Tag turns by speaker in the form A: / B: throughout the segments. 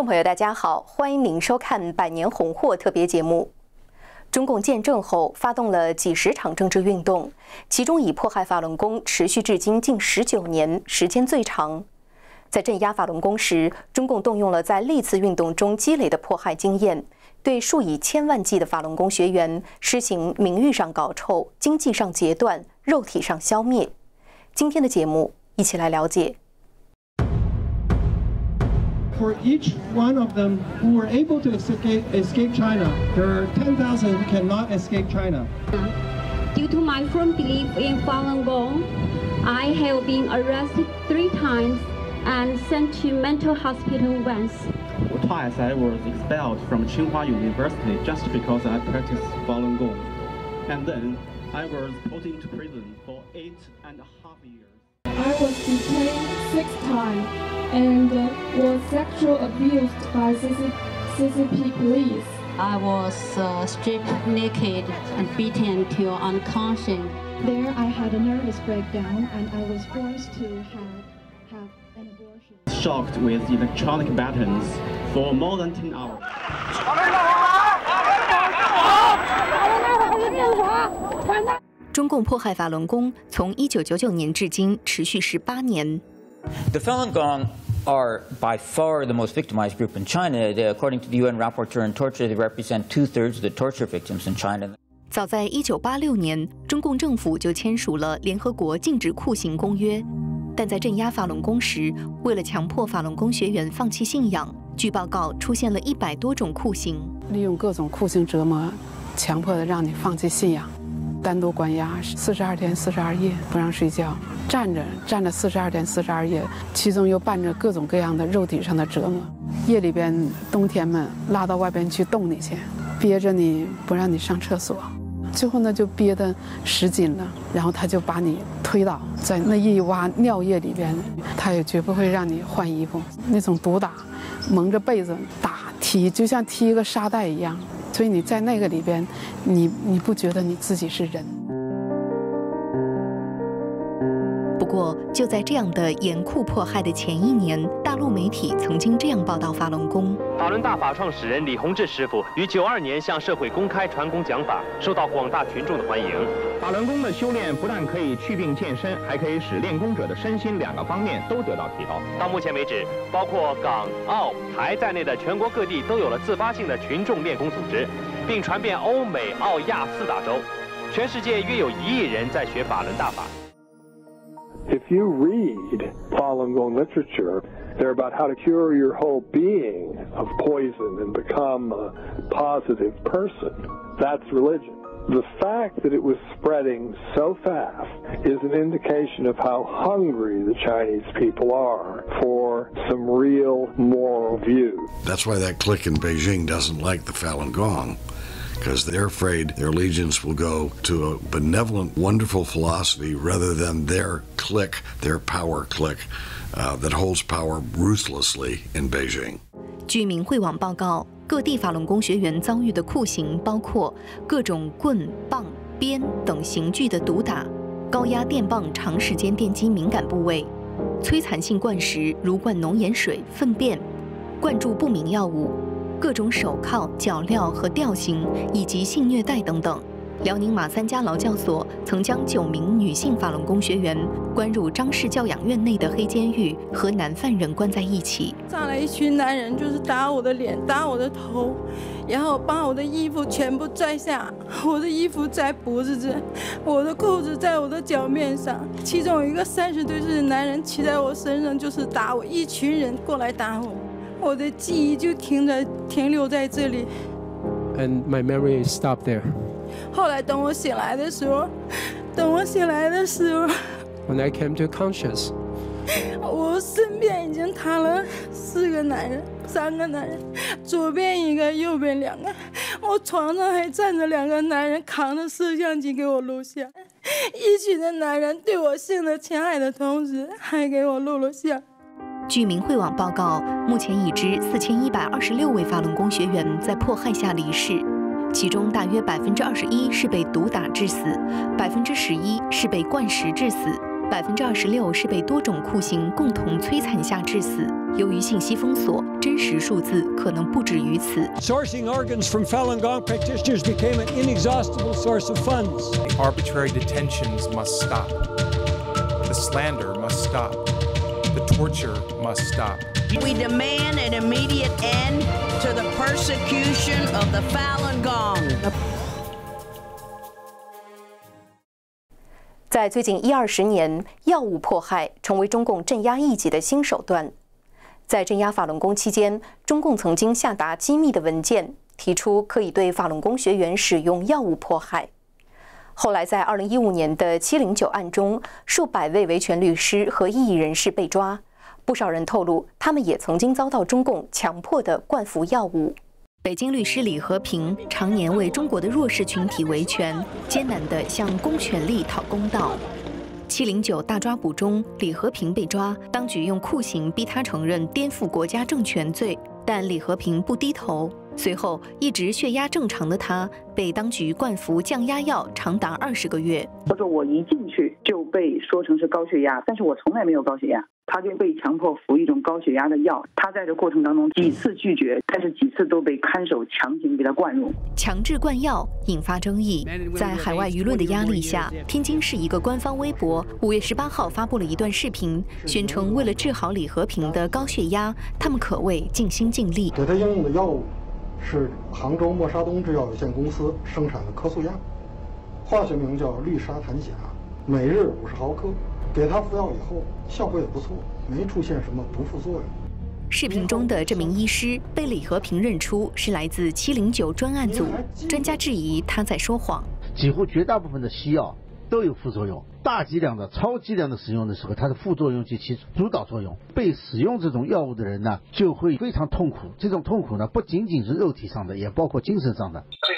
A: 观众朋友，大家好，欢迎您收看《百年红货》特别节目。中共建政后，发动了几十场政治运动，其中以迫害法轮功持续至今近十九年，时间最长。在镇压法轮功时，中共动用了在历次运动中积累的迫害经验，对数以千万计的法轮功学员施行名誉上搞臭、经济上截断、肉体上消灭。今天的节目，一起来了解。
B: For each one of them who were able to escape, escape China, there are 10,000 who cannot escape China.
C: Due to my firm belief in Falun Gong, I have been arrested three times and sent to mental hospital once.
D: Twice I was expelled from Tsinghua University just because I practiced Falun Gong. And then I was put into prison for eight and a half years.
E: I was detained six times and was sexually abused by CCP police.
C: I was uh, stripped naked and beaten until unconscious.
E: There I had a nervous breakdown and I was forced to have, have an abortion.
D: Shocked with electronic buttons for more than 10 hours.
A: 中共迫害法轮功从一九九九年至今持续十八年。
F: The Falun Gong are by far the most victimized group in China. They, according to the UN Rapporteur on Torture, they represent two-thirds of the torture victims in China.
A: 早在一九八六年，中共政府就签署了联合国禁止酷刑公约，但在镇压法轮功时，为了强迫法轮功学员放弃信仰，据报告出现了一百多种酷刑，
G: 利用各种酷刑折磨，强迫的让你放弃信仰。单独关押四十二天四十二夜不让睡觉，站着站着四十二天四十二夜，其中又伴着各种各样的肉体上的折磨。夜里边冬天们拉到外边去冻你去，憋着你不让你上厕所，最后呢就憋得十斤了，然后他就把你推倒在那一洼尿液里边，他也绝不会让你换衣服，那种毒打，蒙着被子打踢，就像踢一个沙袋一样。所以你在那个里边，你你不觉得你自己是人？
A: 过，就在这样的严酷迫害的前一年，大陆媒体曾经这样报道法轮功：
H: 法轮大法创始人李洪志师傅于九二年向社会公开传功讲法，受到广大群众的欢迎。
I: 法轮功的修炼不但可以祛病健身，还可以使练功者的身心两个方面都得到提高。
H: 到目前为止，包括港、澳、台在内的全国各地都有了自发性的群众练功组织，并传遍欧美、澳、亚四大洲。全世界约有一亿人在学法轮大法。
J: You read Falun Gong literature, they're about how to cure your whole being of poison and become a positive person. That's religion. The fact that it was spreading so fast is an indication of how hungry the Chinese people are for some real moral views.
K: That's why that clique in Beijing doesn't like the Falun Gong because they're afraid their allegiance will go to a benevolent, wonderful philosophy rather than their clique, their power clique uh, that holds power ruthlessly in Beijing.
A: 据明慧网报告，各地法轮功学员遭遇的酷刑包括各种棍、棒、鞭等刑具的毒打，高压电棒长时间电击敏感部位，摧残性灌食如灌浓盐水、粪便，灌注不明药物。各种手铐、脚镣和吊刑，以及性虐待等等。辽宁马三家劳教所曾将九名女性法轮功学员关入张氏教养院内的黑监狱，和男犯人关在一起。
L: 上来一群男人，就是打我的脸，打我的头，然后把我的衣服全部拽下，我的衣服在脖子这，我的裤子在我的脚面上。其中有一个三十多岁的男人骑在我身上，就是打我，一群人过来打我。我的记忆就停在停留在这里。
M: And my memory stopped there.
L: 后来等我醒来的时候，等我醒来的时候
M: ，When I came to conscious,
L: 我身边已经躺了四个男人，三个男人，左边一个，右边两个。我床上还站着两个男人，扛着摄像机给我录像。一群的男人对我性的侵害的同时，还给我录了像。
A: 据明慧网报告，目前已知四千一百二十六位法轮功学员在迫害下离世，其中大约百分之二十一是被毒打致死，百分之十一是被灌食致死，百分之二十六是被多种酷刑共同摧残下致死，由于信息封锁，真实数字可能不止于此。
N: Sourcing organs from Falun Gong practitioners became an inexhaustible source of funds.
O: The arbitrary detentions must stop. The slander must stop. Torture must stop.
P: We demand an immediate end to the persecution of the Falun Gong.
A: 在最近一二十年，药物迫害成为中共镇压异己的新手段。在镇压法轮功期间，中共曾经下达机密的文件，提出可以对法轮功学员使用药物迫害。后来，在二零一五年的七零九案中，数百位维权律师和异议人士被抓，不少人透露，他们也曾经遭到中共强迫的灌服药物。北京律师李和平常年为中国的弱势群体维权，艰难地向公权力讨公道。七零九大抓捕中，李和平被抓，当局用酷刑逼他承认颠覆国家政权罪，但李和平不低头。随后，一直血压正常的他被当局灌服降压药长达二十个月。
Q: 他说：“我一进去就被说成是高血压，但是我从来没有高血压。”他就被强迫服一种高血压的药，他在这过程当中几次拒绝，但是几次都被看守强行给他灌入。
A: 强制灌药引发争议，在海外舆论的压力下，天津市一个官方微博五月十八号发布了一段视频，宣称为了治好李和平的高血压，他们可谓尽心尽力。
R: 给他应用的药物是杭州默沙东制药有限公司生产的科素亚，化学名叫氯沙坦钾，每日五十毫克。给他服药以后，效果也不错，没出现什么不副作用。
A: 视频中的这名医师被李和平认出是来自七零九专案组，专家质疑他在说谎。
S: 几乎绝大部分的西药都有副作用，大剂量的、超剂量的使用的时候，它的副作用就起主导作用。被使用这种药物的人呢，就会非常痛苦。这种痛苦呢，不仅仅是肉体上的，也包括精神上的。
T: 最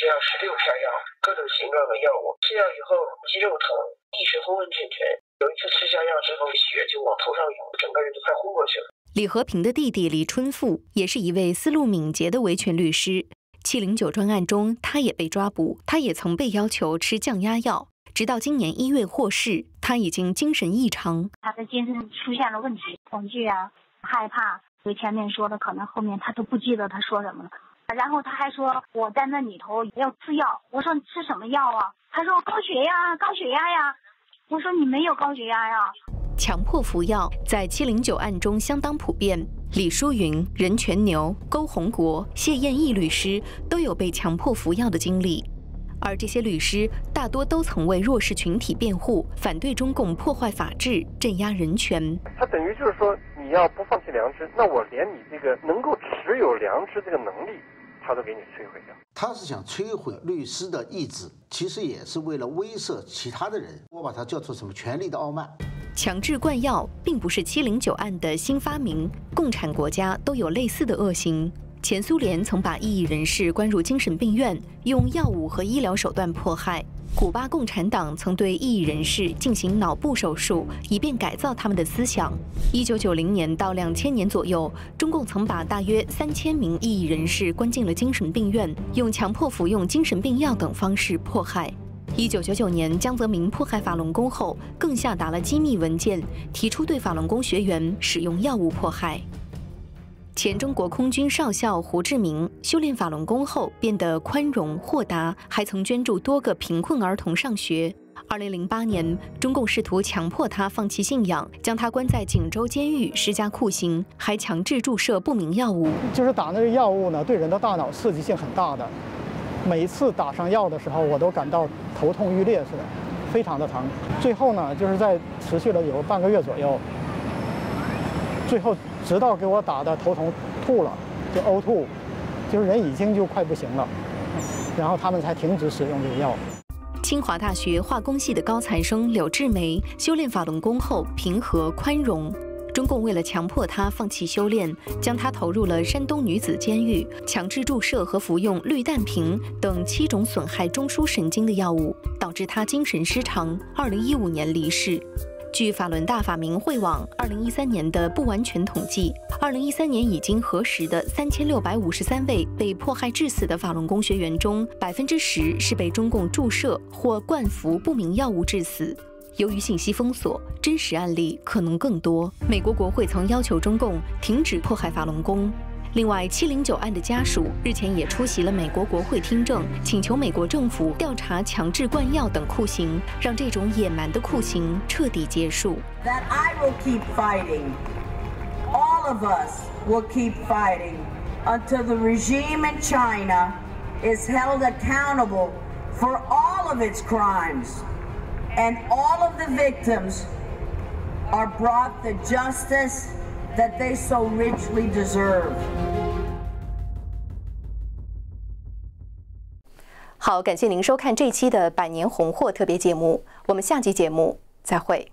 T: 多的每天要十六片药，各种形状的药物，吃药以后肌肉疼。意识昏昏沉沉，有一次吃下药之后，血就往头上涌，整个人就快昏过去了。
A: 李和平的弟弟李春富也是一位思路敏捷的维权律师。七零九专案中，他也被抓捕，他也曾被要求吃降压药，直到今年一月获释，他已经精神异常。
U: 他的精神出现了问题，恐惧啊，害怕，所以前面说的可能后面他都不记得他说什么了。然后他还说我在那里头要吃药，我说你吃什么药啊？他说高血压，高血压呀。我说你没有高血压呀？
A: 强迫服药在七零九案中相当普遍。李淑云、任全牛、勾红国、谢艳义律师都有被强迫服药的经历，而这些律师大多都曾为弱势群体辩护，反对中共破坏法治、镇压人权。
V: 他等于就是说，你要不放弃良知，那我连你这个能够持有良知这个能力。他都给你摧毁掉。
S: 他是想摧毁律师的意志，其实也是为了威慑其他的人。我把它叫做什么？权力的傲慢。
A: 强制灌药并不是七零九案的新发明，共产国家都有类似的恶行。前苏联曾把异议人士关入精神病院，用药物和医疗手段迫害。古巴共产党曾对异议人士进行脑部手术，以便改造他们的思想。一九九零年到两千年左右，中共曾把大约三千名异议人士关进了精神病院，用强迫服用精神病药等方式迫害。一九九九年，江泽民迫害法轮功后，更下达了机密文件，提出对法轮功学员使用药物迫害。前中国空军少校胡志明修炼法轮功后变得宽容豁达，还曾捐助多个贫困儿童上学。二零零八年，中共试图强迫他放弃信仰，将他关在锦州监狱施加酷刑，还强制注射不明药物。
W: 就是打那个药物呢，对人的大脑刺激性很大的。每一次打上药的时候，我都感到头痛欲裂似的，非常的疼。最后呢，就是在持续了有半个月左右。最后，直到给我打的头疼吐了，就呕吐，就是人已经就快不行了，然后他们才停止使用这个药。
A: 清华大学化工系的高材生柳志梅修炼法轮功后平和宽容，中共为了强迫他放弃修炼，将他投入了山东女子监狱，强制注射和服用氯氮平等七种损害中枢神经的药物，导致他精神失常，二零一五年离世。据法轮大法明会网二零一三年的不完全统计，二零一三年已经核实的三千六百五十三位被迫害致死的法轮功学员中，百分之十是被中共注射或灌服不明药物致死。由于信息封锁，真实案例可能更多。美国国会曾要求中共停止迫害法轮功。另外，七零九案的家属日前也出席了美国国会听证，请求美国政府调查强制灌药等酷刑，让这种野蛮的酷刑彻底结束。
P: That I will keep fighting, all of us will keep fighting until the regime in China is held accountable for all of its crimes and all of the victims are brought the justice. That they so richly deserve.
A: 好，感谢您收看这期的百年红货特别节目，我们下期节目再会。